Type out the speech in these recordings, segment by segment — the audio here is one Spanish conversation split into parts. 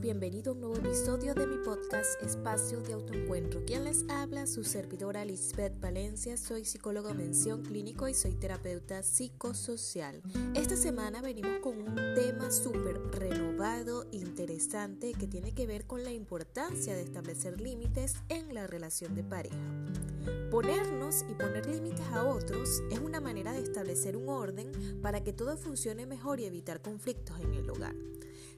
bienvenido a un nuevo episodio de mi podcast Espacio de Autoencuentro. Quien les habla, su servidora Lisbeth Valencia, soy psicóloga mención clínico y soy terapeuta psicosocial. Esta semana venimos con un tema súper renovado, interesante, que tiene que ver con la importancia de establecer límites en la relación de pareja. Ponernos y poner límites a otros es una manera de establecer un orden para que todo funcione mejor y evitar conflictos en el hogar.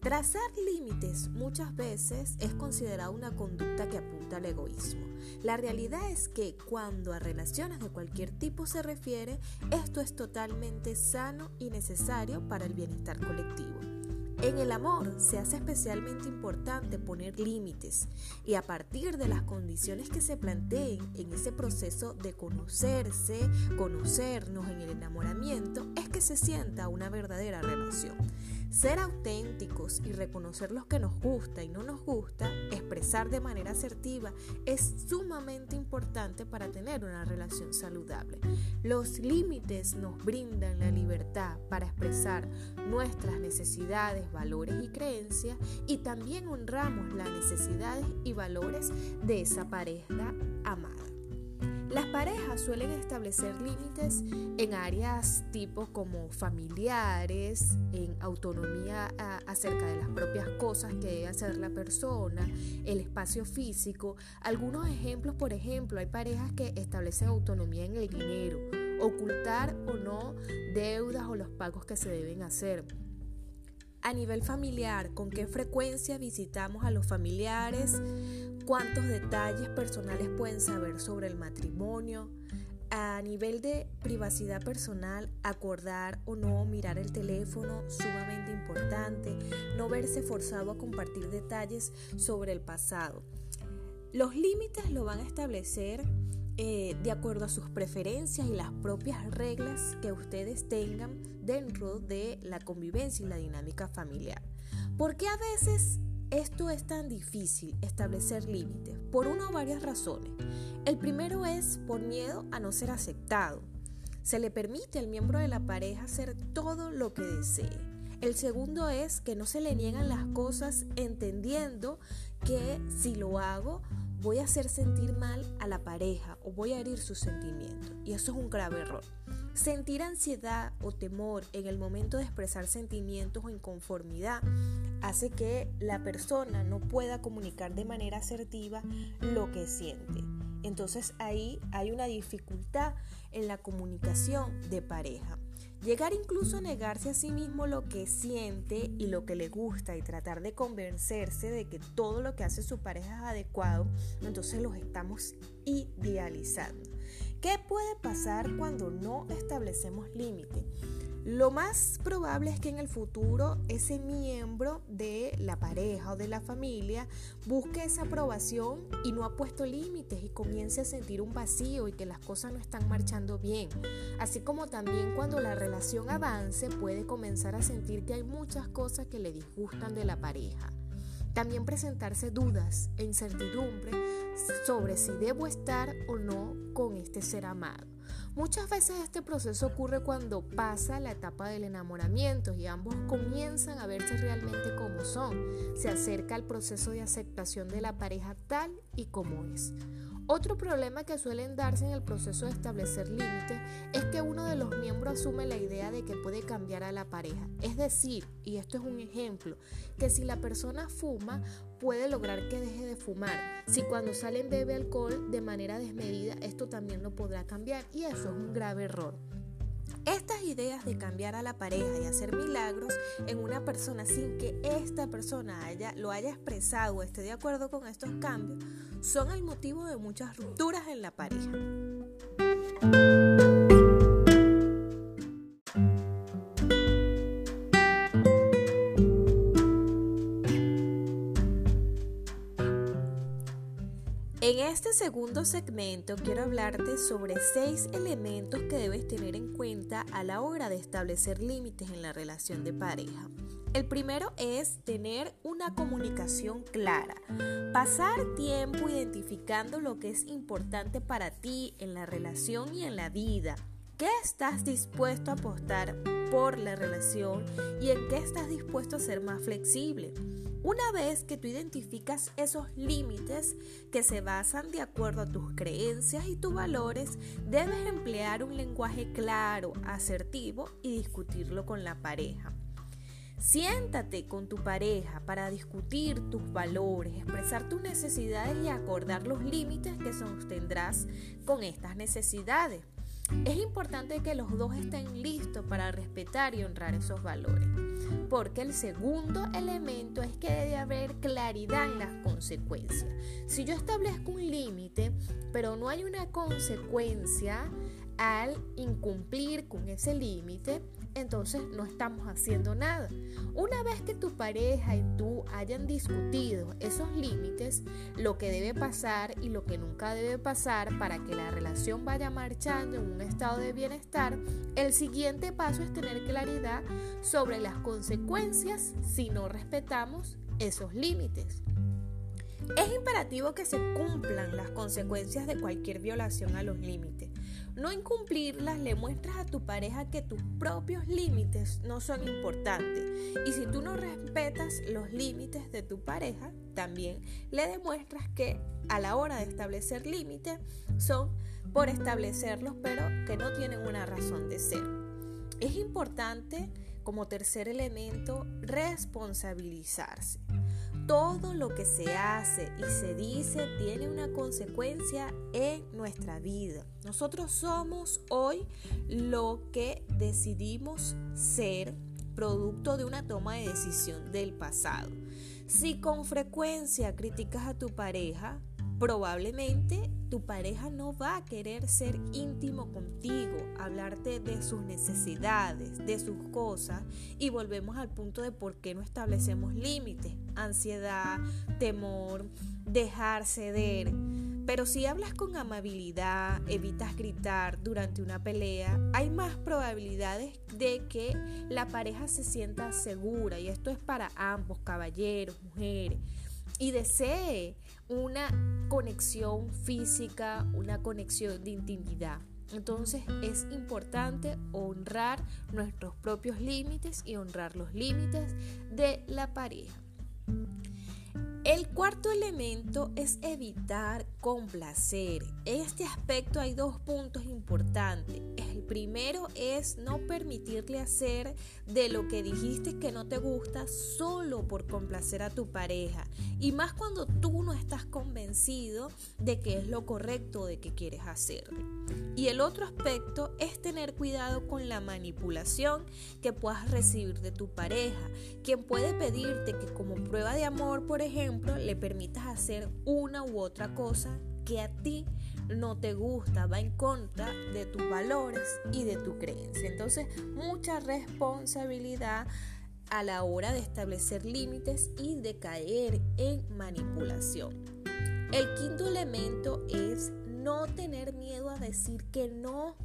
Trazar límites muchas veces es considerado una conducta que apunta al egoísmo. La realidad es que cuando a relaciones de cualquier tipo se refiere, esto es totalmente sano y necesario para el bienestar colectivo. En el amor se hace especialmente importante poner límites y a partir de las condiciones que se planteen en ese proceso de conocerse, conocernos en el enamoramiento, es que se sienta una verdadera relación. Ser auténticos y reconocer lo que nos gusta y no nos gusta, expresar de manera asertiva, es sumamente importante para tener una relación saludable. Los límites nos brindan la libertad para expresar nuestras necesidades, valores y creencias y también honramos las necesidades y valores de esa pareja amada. Las parejas suelen establecer límites en áreas tipo como familiares, en autonomía acerca de las propias cosas que debe hacer la persona, el espacio físico. Algunos ejemplos, por ejemplo, hay parejas que establecen autonomía en el dinero, ocultar o no deudas o los pagos que se deben hacer a nivel familiar, con qué frecuencia visitamos a los familiares, cuántos detalles personales pueden saber sobre el matrimonio, a nivel de privacidad personal, acordar o no mirar el teléfono, sumamente importante, no verse forzado a compartir detalles sobre el pasado. Los límites lo van a establecer eh, de acuerdo a sus preferencias y las propias reglas que ustedes tengan dentro de la convivencia y la dinámica familiar. ¿Por qué a veces esto es tan difícil, establecer límites, por una o varias razones. El primero es por miedo a no ser aceptado. Se le permite al miembro de la pareja hacer todo lo que desee. El segundo es que no se le niegan las cosas entendiendo que si lo hago voy a hacer sentir mal a la pareja o voy a herir sus sentimientos. Y eso es un grave error. Sentir ansiedad o temor en el momento de expresar sentimientos o inconformidad hace que la persona no pueda comunicar de manera asertiva lo que siente. Entonces ahí hay una dificultad en la comunicación de pareja. Llegar incluso a negarse a sí mismo lo que siente y lo que le gusta y tratar de convencerse de que todo lo que hace su pareja es adecuado, entonces los estamos idealizando. ¿Qué puede pasar cuando no establecemos límite? Lo más probable es que en el futuro ese miembro de la pareja o de la familia busque esa aprobación y no ha puesto límites y comience a sentir un vacío y que las cosas no están marchando bien. Así como también cuando la relación avance puede comenzar a sentir que hay muchas cosas que le disgustan de la pareja. También presentarse dudas e incertidumbre sobre si debo estar o no con este ser amado. Muchas veces este proceso ocurre cuando pasa la etapa del enamoramiento y ambos comienzan a verse realmente como son. Se acerca el proceso de aceptación de la pareja tal y como es. Otro problema que suelen darse en el proceso de establecer límites es que uno de los miembros asume la idea de que puede cambiar a la pareja. Es decir, y esto es un ejemplo, que si la persona fuma, puede lograr que deje de fumar. Si cuando salen bebe alcohol de manera desmedida, esto también lo podrá cambiar y eso es un grave error. Estas ideas de cambiar a la pareja y hacer milagros en una persona sin que esta persona haya, lo haya expresado o esté de acuerdo con estos cambios son el motivo de muchas rupturas en la pareja. Segundo segmento quiero hablarte sobre seis elementos que debes tener en cuenta a la hora de establecer límites en la relación de pareja. El primero es tener una comunicación clara, pasar tiempo identificando lo que es importante para ti en la relación y en la vida. ¿Qué estás dispuesto a apostar por la relación y en qué estás dispuesto a ser más flexible? Una vez que tú identificas esos límites que se basan de acuerdo a tus creencias y tus valores, debes emplear un lenguaje claro, asertivo y discutirlo con la pareja. Siéntate con tu pareja para discutir tus valores, expresar tus necesidades y acordar los límites que sostendrás con estas necesidades. Es importante que los dos estén listos para respetar y honrar esos valores, porque el segundo elemento es que debe haber claridad en las consecuencias. Si yo establezco un límite, pero no hay una consecuencia al incumplir con ese límite, entonces no estamos haciendo nada. Una vez que tu pareja y tú hayan discutido esos límites, lo que debe pasar y lo que nunca debe pasar para que la relación vaya marchando en un estado de bienestar, el siguiente paso es tener claridad sobre las consecuencias si no respetamos esos límites. Es imperativo que se cumplan las consecuencias de cualquier violación a los límites. No incumplirlas le muestras a tu pareja que tus propios límites no son importantes. Y si tú no respetas los límites de tu pareja, también le demuestras que a la hora de establecer límites son por establecerlos, pero que no tienen una razón de ser. Es importante, como tercer elemento, responsabilizarse. Todo lo que se hace y se dice tiene una consecuencia en nuestra vida. Nosotros somos hoy lo que decidimos ser producto de una toma de decisión del pasado. Si con frecuencia criticas a tu pareja, probablemente tu pareja no va a querer ser íntimo contigo, hablarte de sus necesidades, de sus cosas y volvemos al punto de por qué no establecemos límites, ansiedad, temor, dejar ceder. Pero si hablas con amabilidad, evitas gritar durante una pelea, hay más probabilidades de que la pareja se sienta segura y esto es para ambos, caballeros, mujeres y desee una conexión física, una conexión de intimidad. Entonces es importante honrar nuestros propios límites y honrar los límites de la pareja. El cuarto elemento es evitar complacer. En este aspecto hay dos puntos importantes. Primero es no permitirle hacer de lo que dijiste que no te gusta solo por complacer a tu pareja. Y más cuando tú no estás convencido de que es lo correcto de que quieres hacer. Y el otro aspecto es tener cuidado con la manipulación que puedas recibir de tu pareja, quien puede pedirte que como prueba de amor, por ejemplo, le permitas hacer una u otra cosa que a ti no te gusta, va en contra de tus valores y de tu creencia. Entonces, mucha responsabilidad a la hora de establecer límites y de caer en manipulación. El quinto elemento es no tener miedo a decir que no.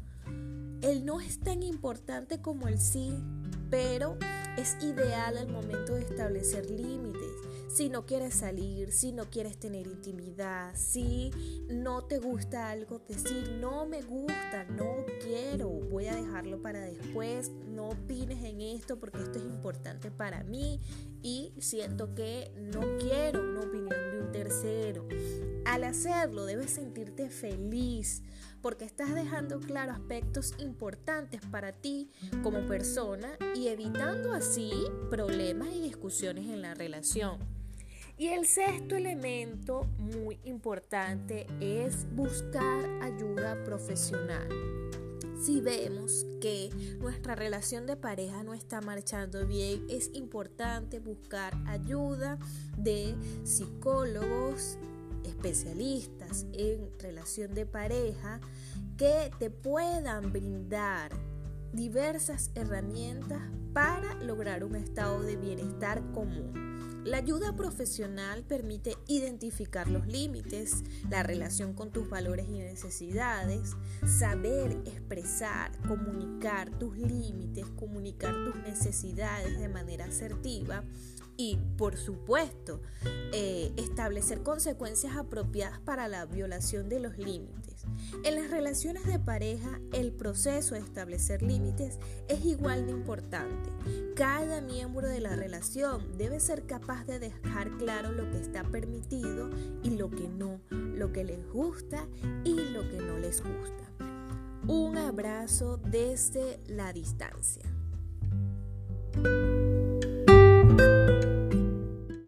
El no es tan importante como el sí, pero es ideal al momento de establecer límites. Si no quieres salir, si no quieres tener intimidad, si no te gusta algo, decir no me gusta, no quiero, voy a dejarlo para después, no opines en esto porque esto es importante para mí y siento que no quiero una opinión de un tercero. Al hacerlo debes sentirte feliz porque estás dejando claro aspectos importantes para ti como persona y evitando así problemas y discusiones en la relación. Y el sexto elemento muy importante es buscar ayuda profesional. Si vemos que nuestra relación de pareja no está marchando bien, es importante buscar ayuda de psicólogos, especialistas en relación de pareja que te puedan brindar diversas herramientas para lograr un estado de bienestar común. La ayuda profesional permite identificar los límites, la relación con tus valores y necesidades, saber expresar, comunicar tus límites, comunicar tus necesidades de manera asertiva y, por supuesto, eh, establecer consecuencias apropiadas para la violación de los límites. En las relaciones de pareja, el proceso de establecer límites es igual de importante. Cada miembro de la relación debe ser capaz de dejar claro lo que está permitido y lo que no, lo que les gusta y lo que no les gusta. Un abrazo desde la distancia.